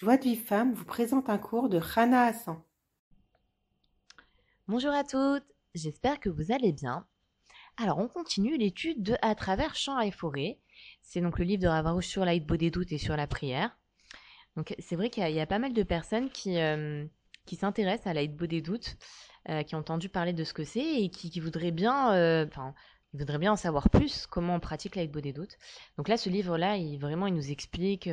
Joie de vie femme vous présente un cours de Rana Hassan. Bonjour à toutes, j'espère que vous allez bien. Alors, on continue l'étude de À travers champs et forêts. C'est donc le livre de Ravarouche sur l'aide des doutes et sur la prière. Donc, c'est vrai qu'il y, a pas mal de personnes qui, euh, qui s'intéressent à l'aide des doutes, euh, qui ont entendu parler de ce que c'est et qui, voudraient bien, euh, enfin, ils voudraient bien en savoir plus comment on pratique l'aide des doutes. Donc là, ce livre-là, il vraiment, il nous explique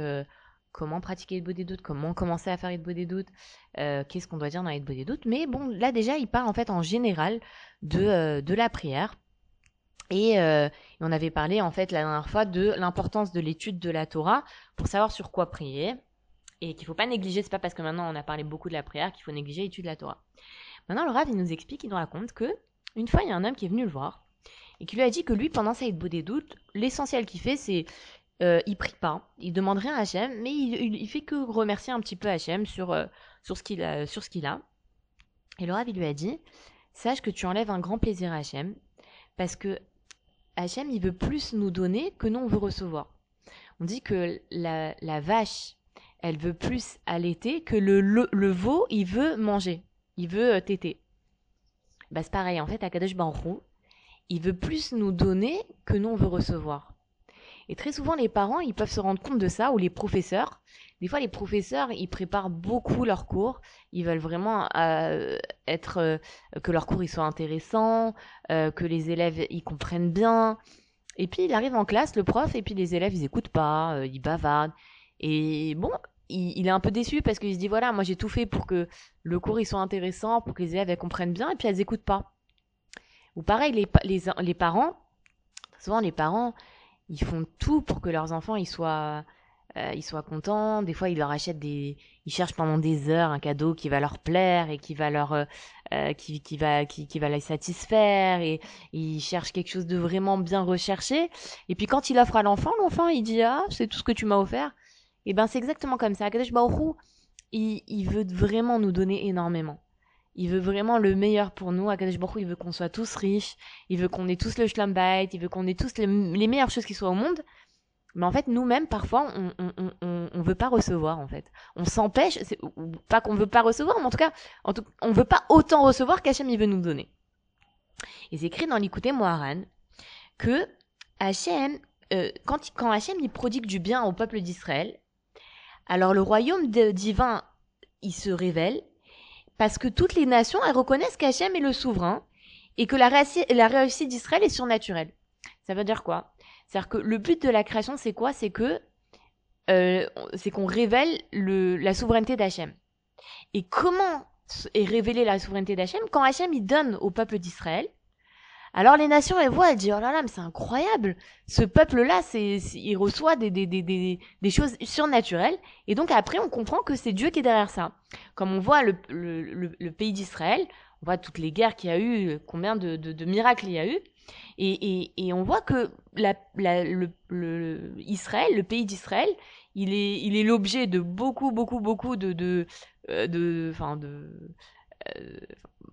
comment pratiquer le des doutes, comment commencer à faire le des doutes, euh, qu'est-ce qu'on doit dire dans le des doutes. Mais bon, là déjà, il parle en fait en général de, euh, de la prière. Et, euh, on avait parlé en fait la dernière fois de l'importance de l'étude de la Torah pour savoir sur quoi prier et qu'il faut pas négliger. C'est pas parce que maintenant on a parlé beaucoup de la prière qu'il faut négliger l'étude de la Torah. Maintenant, le Rav nous explique, il nous raconte que une fois il y a un homme qui est venu le voir et qui lui a dit que lui pendant sa des doutes, l'essentiel qu'il fait c'est euh, il prie pas, il demande rien à Hachem, mais il, fait que remercier un petit peu Hachem sur, euh, sur ce qu'il a, a. Et le Rav, il lui a dit, sache que tu enlèves un grand plaisir à Hachem, parce que Hachem, il veut plus nous donner que nous, on veut recevoir. On dit que la, vache, elle veut plus allaiter que le, le, veau, il veut manger, il veut euh, téter. Bah, c'est pareil, en fait, à Kadosh Baruch il veut plus nous donner que nous, on veut recevoir. Et très souvent, les parents, ils peuvent se rendre compte de ça, ou les professeurs. Des fois, les professeurs, ils préparent beaucoup leurs cours. Ils veulent vraiment euh, être euh, que leurs cours ils soient intéressants, euh, que les élèves ils comprennent bien. Et puis, il arrive en classe, le prof, et puis les élèves, ils écoutent pas, ils bavardent. Et bon, il, est un peu déçu parce qu'il se dit voilà, moi j'ai tout fait pour que le cours il soit intéressant, pour que les élèves elles comprennent bien, et puis elles écoutent pas. Ou pareil, les, les, les parents, souvent les parents, ils font tout pour que leurs enfants ils soient euh, ils soient contents. Des fois, ils leur achètent des, ils cherchent pendant des heures un cadeau qui va leur plaire et qui va leur, euh, euh, qui, qui va, qui, qui va les satisfaire et, ils cherchent quelque chose de vraiment bien recherché. Et puis quand il offre à l'enfant, l'enfant il dit ah c'est tout ce que tu m'as offert. Et ben c'est exactement comme ça. Il, il veut vraiment nous donner énormément. Il veut vraiment le meilleur pour nous. Akadosh Baruch il veut qu'on soit tous riches. Il veut qu'on ait tous le schlumbait. Il veut qu'on ait tous les, meilleures choses qui soient au monde. Mais en fait, nous-mêmes, parfois, on, on, on, on, veut pas recevoir, en fait. On s'empêche, pas qu'on veut pas recevoir, mais en tout cas, en tout, on veut pas autant recevoir qu'Hachem, il veut nous donner. Et c'est écrit dans l'écouter Moharan que Hachem, euh, quand, quand Hachem, il prodigue du bien au peuple d'Israël, alors le royaume divin, il se révèle parce que toutes les nations, elles reconnaissent qu'Hachem est le souverain et que la, réussite, d'Israël est surnaturelle. Ça veut dire quoi? C'est-à-dire que le but de la création, c'est quoi? C'est que euh, c'est qu'on révèle le, la souveraineté d'Hachem. Et comment est révélée la souveraineté d'Hachem? Quand Hachem il donne au peuple d'Israël, alors les nations, elles voient, elles disent, oh là là, mais c'est incroyable. Ce peuple-là, c'est, il reçoit des, des, des, des, des choses surnaturelles. Et donc après, on comprend que c'est Dieu qui est derrière ça. Comme on voit le, le, le, pays d'Israël, on voit toutes les guerres qu'il y a eu, combien de, de, de miracles il y a eu. Et, et, et on voit que la, la, le, le, Israël, le pays d'Israël, il est, il est l'objet de beaucoup, beaucoup, beaucoup de, de, euh, de, enfin de, euh,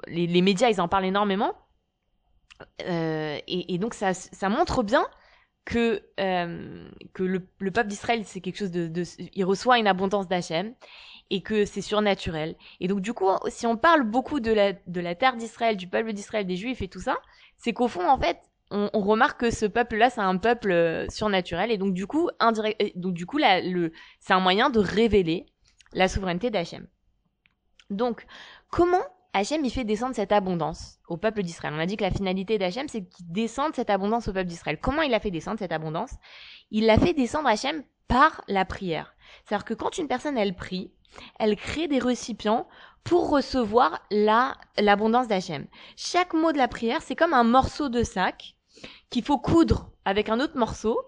les, les médias, ils en parlent énormément. Euh, et, et, donc ça, ça montre bien que euh, que le, le peuple d'Israël c'est quelque chose de, de, il reçoit une abondance d'Hachem et que c'est surnaturel. Et donc du coup, si on parle beaucoup de la de la terre d'Israël, du peuple d'Israël, des Juifs et tout ça, c'est qu'au fond en fait on, on, remarque que ce peuple-là, c'est un peuple euh, surnaturel, et donc du coup, indirect, donc du coup, le, c'est un moyen de révéler la souveraineté d'Hachem. Donc, comment Hachem, il fait descendre cette abondance au peuple d'Israël. On a dit que la finalité d'Hachem, c'est qu'il descende cette abondance au peuple d'Israël. Comment il a fait descendre cette abondance? Il l'a fait descendre Hachem par la prière. C'est-à-dire que quand une personne, elle prie, elle crée des récipients pour recevoir la, l'abondance d'Hachem. Chaque mot de la prière, c'est comme un morceau de sac qu'il faut coudre avec un autre morceau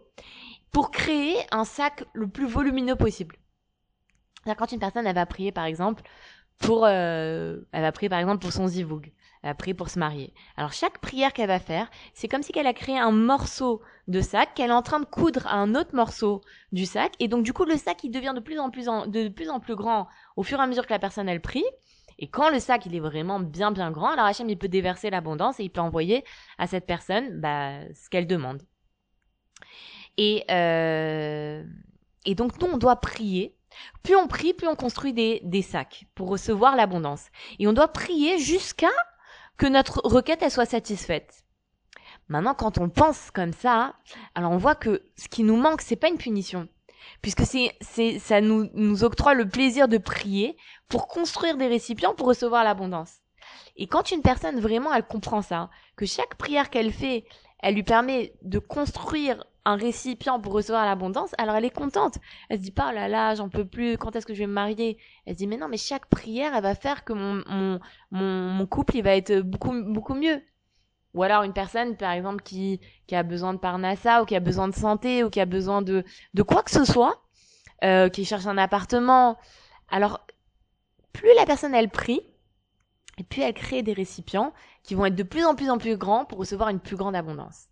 pour créer un sac le plus volumineux possible. C'est-à-dire quand une personne, elle va prier, par exemple, pour, euh, elle va prier par exemple pour son zivoug. Elle va prier pour se marier. Alors chaque prière qu'elle va faire, c'est comme si elle a créé un morceau de sac qu'elle est en train de coudre à un autre morceau du sac. Et donc du coup le sac il devient de plus en plus en, de plus en plus grand au fur et à mesure que la personne elle prie. Et quand le sac il est vraiment bien bien grand, alors Hachem il peut déverser l'abondance et il peut envoyer à cette personne bah, ce qu'elle demande. Et euh, et donc nous on doit prier Plus on prie, plus on construit des, des sacs pour recevoir l'abondance. Et on doit prier jusqu'à que notre requête elle soit satisfaite. Maintenant, quand on pense comme ça, alors on voit que ce qui nous manque, c'est pas une punition, puisque c'est, c'est, ça nous, nous octroie le plaisir de prier pour construire des récipients pour recevoir l'abondance. Et quand une personne vraiment, elle comprend ça, que chaque prière qu'elle fait, elle lui permet de construire un récipient pour recevoir l'abondance, alors elle est contente. Elle se dit pas, oh là là, j'en peux plus, quand est-ce que je vais me marier? Elle se dit, mais non, mais chaque prière, elle va faire que mon, mon, mon, mon couple, il va être beaucoup, beaucoup mieux. Ou alors une personne, par exemple, qui, qui a besoin de parnassa, ou qui a besoin de santé, ou qui a besoin de, de quoi que ce soit, euh, qui cherche un appartement. Alors, plus la personne, elle prie, et puis elle crée des récipients qui vont être de plus en plus en plus grands pour recevoir une plus grande abondance.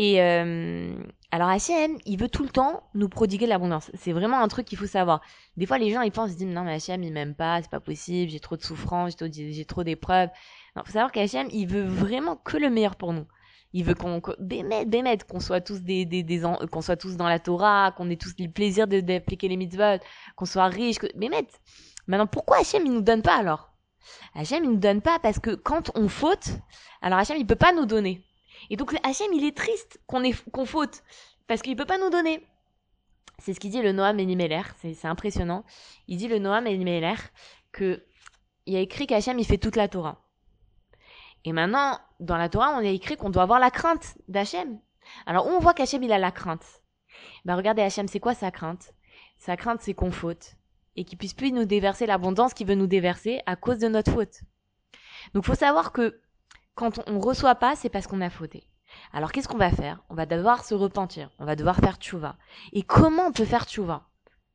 Et euh, alors H&M, il veut tout le temps nous prodiguer l'abondance. C'est vraiment un truc qu'il faut savoir. Des fois, les gens ils pensent, ils disent non mais H&M il m'aime pas, c'est pas possible, j'ai trop de souffrance, j'ai trop, d'épreuves. Non, faut savoir qu'H&M il veut vraiment que le meilleur pour nous. Il veut qu'on qu'on soit tous des, des qu'on soit tous dans la Torah, qu'on ait tous le plaisir d'appliquer les mitzvot, qu'on soit riche, que. Maintenant, pourquoi H&M il nous donne pas alors? H&M il nous donne pas parce que quand on faute, alors H&M il peut pas nous donner. Et donc Hachem, il est triste qu'on qu'on faute, parce qu'il peut pas nous donner. C'est ce qu'il dit le Noam Elimelech, c'est impressionnant. Il dit le Noam Elimelech que il a écrit qu'Hachem, il fait toute la Torah. Et maintenant, dans la Torah, on a écrit qu'on doit avoir la crainte d'Hachem. Alors, on voit qu'Hachem, il a la crainte Ben, regardez, Hachem, c'est quoi sa crainte? Sa crainte, c'est qu'on faute. Et qu'il puisse plus nous déverser l'abondance qu'il veut nous déverser à cause de notre faute. Donc, faut savoir que quand on reçoit pas, c'est parce qu'on a fauté. Alors qu'est-ce qu'on va faire? On va devoir se repentir, on va devoir faire tchouva. Et comment on peut faire tchouva?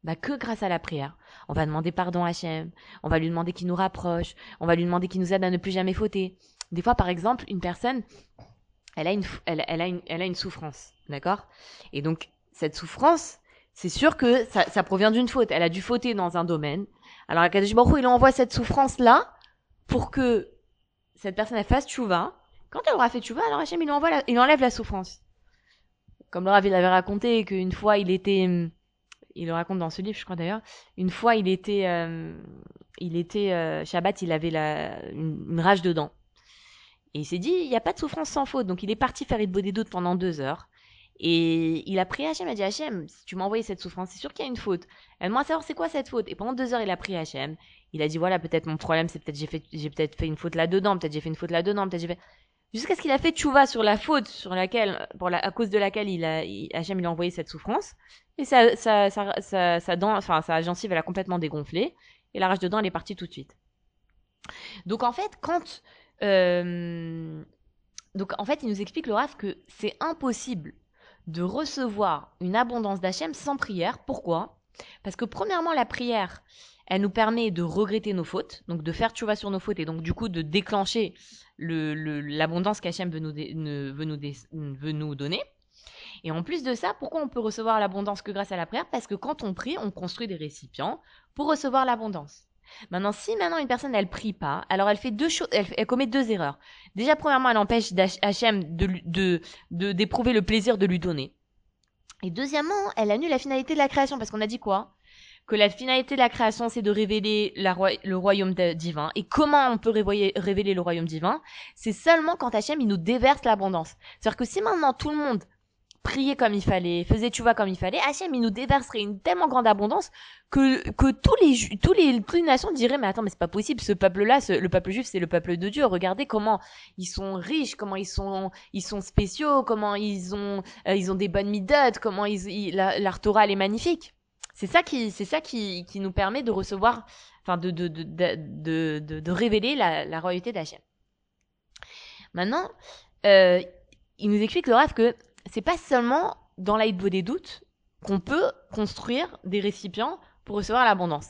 Bah que grâce à la prière. On va demander pardon à Hachem, on va lui demander qu'il nous rapproche, on va lui demander qu'il nous aide à ne plus jamais fauter. Des fois, par exemple, une personne, elle a une, souffrance, d'accord? Et donc, cette souffrance, c'est sûr que ça, ça provient d'une faute. Elle a dû fauter dans un domaine. Alors, Akadosh Baruch il envoie cette souffrance-là pour que cette personne elle fasse tchouva. Quand elle aura fait tchouva, alors Hachem il, envoie il enlève la souffrance. Comme le Rav il avait raconté qu'une fois il était, hum, il le raconte dans ce livre je crois d'ailleurs, une fois il était, euh, il était euh, Shabbat, il avait la, une, rage dedans. Et il s'est dit, il n'y a pas de souffrance sans faute. Donc il est parti faire des doutes pendant deux heures. Et il a pris Hachem, il a dit Hachem, si tu m'as envoyé cette souffrance, c'est sûr qu'il y a une faute. Elle m'a savoir c'est quoi cette faute? Et pendant deux heures, il a pris Hachem il a dit voilà peut-être mon problème c'est peut-être j'ai fait j'ai peut-être fait une faute là dedans peut-être j'ai fait une faute là dedans peut-être j'ai fait jusqu'à ce qu'il a fait tchouva sur la faute sur laquelle pour la, à cause de laquelle il a il, il a envoyé cette souffrance et ça ça ça, ça dent enfin sa gencive elle a complètement dégonflé et la rage dedans elle est partie tout de suite donc en fait quand euh, donc en fait il nous explique le Raf que c'est impossible de recevoir une abondance d'Hachem sans prière pourquoi? Parce que premièrement la prière elle nous permet de regretter nos fautes, donc de faire tchouva sur nos fautes et donc du coup de déclencher l'abondance le, qu'Hachem veut veut nous donner. Et en plus de ça, pourquoi on peut recevoir l'abondance que grâce à la prière? Parce que quand on prie, on construit des récipients pour recevoir l'abondance. Maintenant, si maintenant une personne elle prie pas, alors elle fait deux choses, elle, commet deux erreurs. Déjà, premièrement, elle empêche Hachem de d'éprouver de, le plaisir de lui donner. Et deuxièmement, elle annule la finalité de la création parce qu'on a dit quoi? Que la finalité de la création, c'est de révéler le royaume divin. Et comment on peut révéler, le royaume divin? C'est seulement quand Hachem, il nous déverse l'abondance. C'est-à-dire que si maintenant tout le monde priait comme il fallait, faisait tu vois comme il fallait, Hachem, il nous déverserait une tellement grande abondance que, que tous les, tous les, toutes les nations diraient, mais attends, mais c'est pas possible, ce peuple-là, le peuple juif, c'est le peuple de Dieu. Regardez comment ils sont riches, comment ils sont, ils sont spéciaux, comment ils ont, euh, ils ont des bonnes midotes, comment ils, la, leur Torah, elle est magnifique. C'est ça qui, c'est ça qui, qui nous permet de recevoir, enfin de, de, de, de, de, de révéler la, la royauté d'Hachem. Maintenant, euh, il nous explique le rêve que c'est pas seulement dans l'aide des doutes qu'on peut construire des récipients pour recevoir l'abondance.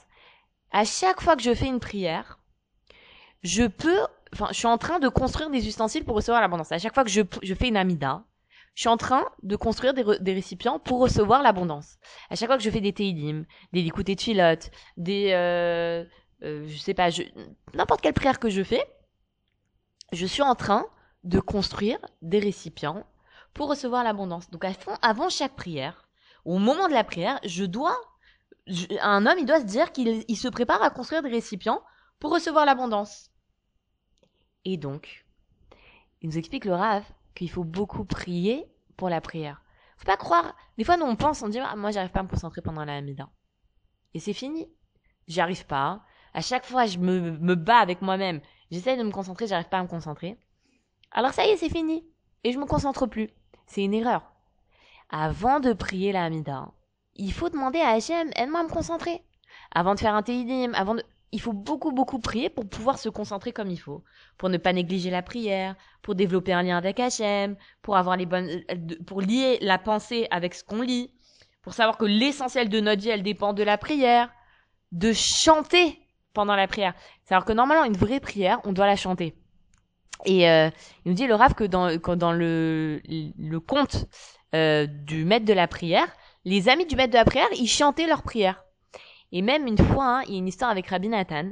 À chaque fois que je fais une prière, je peux, enfin, je suis en train de construire des ustensiles pour recevoir l'abondance. À chaque fois que je, je fais une amida, je suis en train de construire des, des récipients pour recevoir l'abondance. À chaque fois que je fais des teilim, des likutés de filote, des, euh, euh, je sais pas, n'importe quelle prière que je fais, je suis en train de construire des récipients pour recevoir l'abondance. Donc avant chaque prière, au moment de la prière, je dois un homme, il doit se dire qu'il se prépare à construire des récipients pour recevoir l'abondance. Et donc, il nous explique le Rav qu'il faut beaucoup prier pour la prière. Faut pas croire. Des fois, nous on pense, on dit ah, moi j'arrive pas à me concentrer pendant la Hamida. Et c'est fini. J'y arrive pas. À chaque fois, je me, bats avec moi-même. J'essaie de me concentrer, j'arrive pas à me concentrer. Alors ça y est, c'est fini. Et je me concentre plus. C'est une erreur. Avant de prier la Hamida, il faut demander à Hachem, aide-moi à me concentrer. Avant de faire un Teidim, avant de... Il faut beaucoup, beaucoup prier pour pouvoir se concentrer comme il faut. Pour ne pas négliger la prière, pour développer un lien avec Hachem, pour avoir les bonnes, euh, pour lier la pensée avec ce qu'on lit, pour savoir que l'essentiel de notre vie, elle dépend de la prière, de chanter pendant la prière. C'est-à-dire que normalement, une vraie prière, on doit la chanter. Et euh, il nous dit le Rav que dans, dans le, le conte euh, du maître de la prière, les amis du maître de la prière, ils chantaient leur prière. Et même une fois, hein, il y a une histoire avec Rabbi Nathan.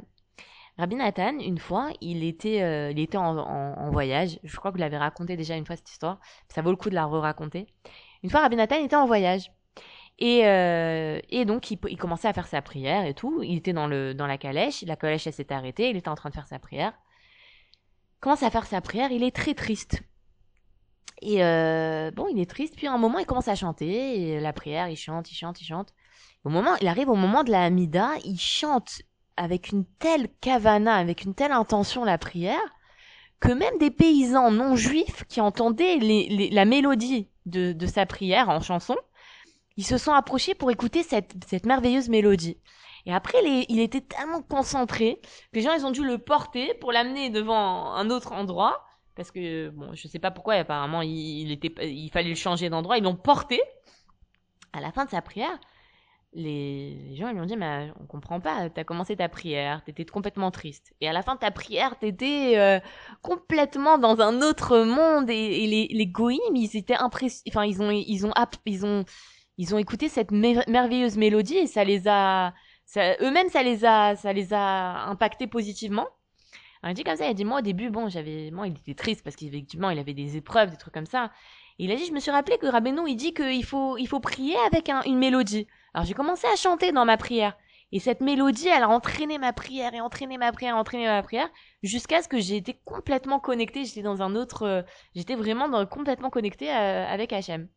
Rabbi Nathan, une fois, il était, euh, il était en, en, voyage. Je crois que vous l'avez raconté déjà une fois cette histoire. Ça vaut le coup de la re-raconter. Une fois, Rabbi Nathan était en voyage. Et, euh, et donc, il, commençait à faire sa prière et tout. Il était dans, le, dans la calèche. La calèche, elle s'était arrêtée. Il était en train de faire sa prière. Commence à faire sa prière. Il est très triste. Et euh, bon, il est triste. Puis à un moment, il commence à chanter. La prière, il chante, il chante, il chante. Au moment, il arrive au moment de la Hamida, il chante avec une telle kavana, avec une telle intention la prière, que même des paysans non juifs qui entendaient la mélodie de, sa prière en chanson, ils se sont approchés pour écouter cette merveilleuse mélodie. Et après, il était tellement concentré que les gens, ils ont dû le porter pour l'amener devant un autre endroit parce que bon, je sais pas pourquoi, apparemment il, était, il fallait le changer d'endroit. Ils l'ont porté. À la fin de sa prière, les, gens ils lui ont dit mais on comprend pas. T'as commencé ta prière, t'étais complètement triste, et à la fin de ta prière, t'étais euh, complètement dans un autre monde. Et, les, les goïms, ils étaient impressionnés. Enfin, ils ont, ils ont, ils ont, ils ont écouté cette merveilleuse mélodie et ça les a, eux-mêmes, ça les a, ça les a impactés positivement. Alors, il dit comme ça, il a dit, moi, au début, bon, j'avais, moi, il était triste parce qu'effectivement, il avait des épreuves, des trucs comme ça. Il a dit, je me suis rappelé que Rabbeinu, il dit qu'il faut, il faut prier avec une mélodie. Alors, j'ai commencé à chanter dans ma prière. Et cette mélodie, elle a entraîné ma prière et entraîné ma prière, entraîné ma prière, jusqu'à ce que j'ai été complètement connecté. J'étais dans un autre, euh, j'étais vraiment dans, complètement connecté euh, avec Hachem.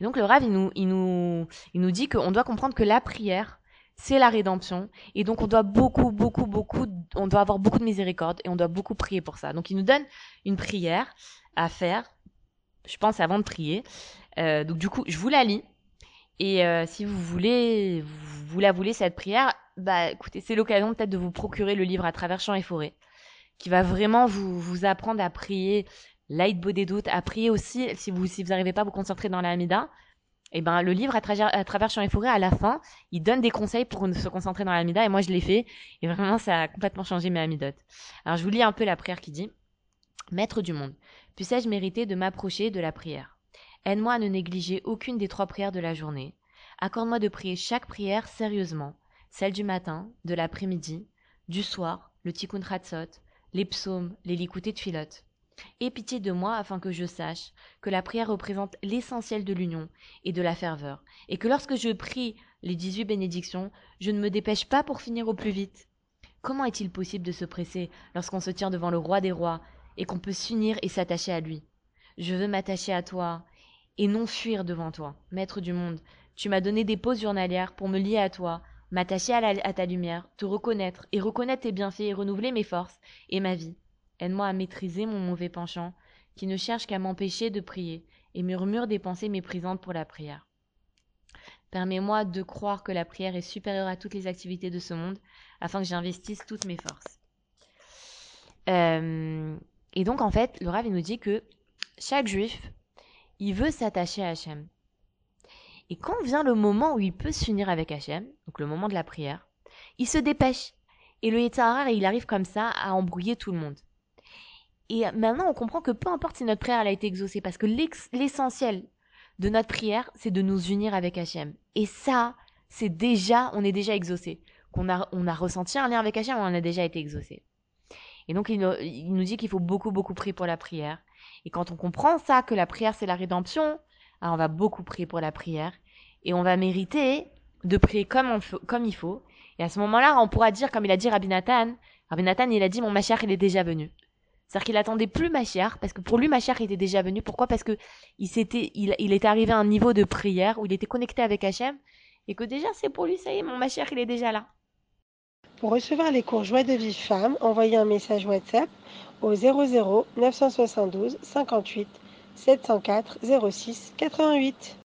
Et donc le Rav, il nous, il nous, il nous dit qu'on doit comprendre que la prière, c'est la rédemption. Et donc, on doit beaucoup, beaucoup, beaucoup, on doit avoir beaucoup de miséricorde et on doit beaucoup prier pour ça. Donc, il nous donne une prière à faire, je pense, avant de prier. Euh, donc, du coup, je vous la lis. Et euh, si vous voulez, vous, la voulez, cette prière, bah, écoutez, c'est l'occasion peut-être de vous procurer le livre à travers champs et forêts, qui va vraiment vous, vous apprendre à prier l'aide des doutes, à prier aussi, si vous si vous n'arrivez pas à vous concentrer dans la Hamida, et eh ben le livre à travers, à travers et Forêts, à la fin, il donne des conseils pour se concentrer dans l'amida, et moi je l'ai fait, et vraiment ça a complètement changé mes amidotes. Alors je vous lis un peu la prière qui dit Maître du monde, puissais-je mériter de m'approcher de la prière? Aide-moi à ne négliger aucune des trois prières de la journée. Accorde-moi de prier chaque prière sérieusement, celle du matin, de l'après-midi, du soir, le tikkun ratzot, les psaumes, les likutés de filote. Aie pitié de moi afin que je sache que la prière représente l'essentiel de l'union et de la ferveur, et que lorsque je prie les dix-huit bénédictions, je ne me dépêche pas pour finir au plus vite. Comment est-il possible de se presser lorsqu'on se tient devant le roi des rois et qu'on peut s'unir et s'attacher à lui? Je veux m'attacher à toi et non fuir devant toi, maître du monde. Tu m'as donné des pauses journalières pour me lier à toi, m'attacher à, à ta lumière, te reconnaître et reconnaître tes bienfaits et renouveler mes forces et ma vie. Aide-moi à maîtriser mon mauvais penchant, qui ne cherche qu'à m'empêcher de prier et murmure des pensées méprisantes pour la prière. Permets-moi de croire que la prière est supérieure à toutes les activités de ce monde, afin que j'investisse toutes mes forces. Euh, et donc, en fait, le Rav, nous dit que chaque juif, il veut s'attacher à Hachem. Et quand vient le moment où il peut s'unir avec Hachem, donc le moment de la prière, il se dépêche. Et le Yetzirah, il arrive comme ça à embrouiller tout le monde. Et maintenant, on comprend que peu importe si notre prière a été exaucée, parce que l'essentiel de notre prière, c'est de nous unir avec Hachem. Et ça, c'est déjà, on est déjà exaucé. Qu'on a, on a ressenti un lien avec Hachem, on a déjà été exaucé. Et donc, il nous, dit qu'il faut beaucoup, beaucoup prier pour la prière. Et quand on comprend ça, que la prière, c'est la rédemption, alors on va beaucoup prier pour la prière. Et on va mériter de prier comme, il faut. Et à ce moment-là, on pourra dire, comme il a dit Rabbi Nathan, Rabbi Nathan, il a dit, mon Mashiach, il est déjà venu. C'est-à-dire qu'il attendait plus Mashiach, parce que pour lui, Mashiach était déjà venu. Pourquoi? Parce que il, s'était, il, il était arrivé à un niveau de prière où il était connecté avec Hachem, et que déjà, c'est pour lui, ça y est, mon Mashiach, il est déjà là. Pour recevoir les cours Joie de Vive Femme, envoyez un message WhatsApp au 00 972 58 704 06 88.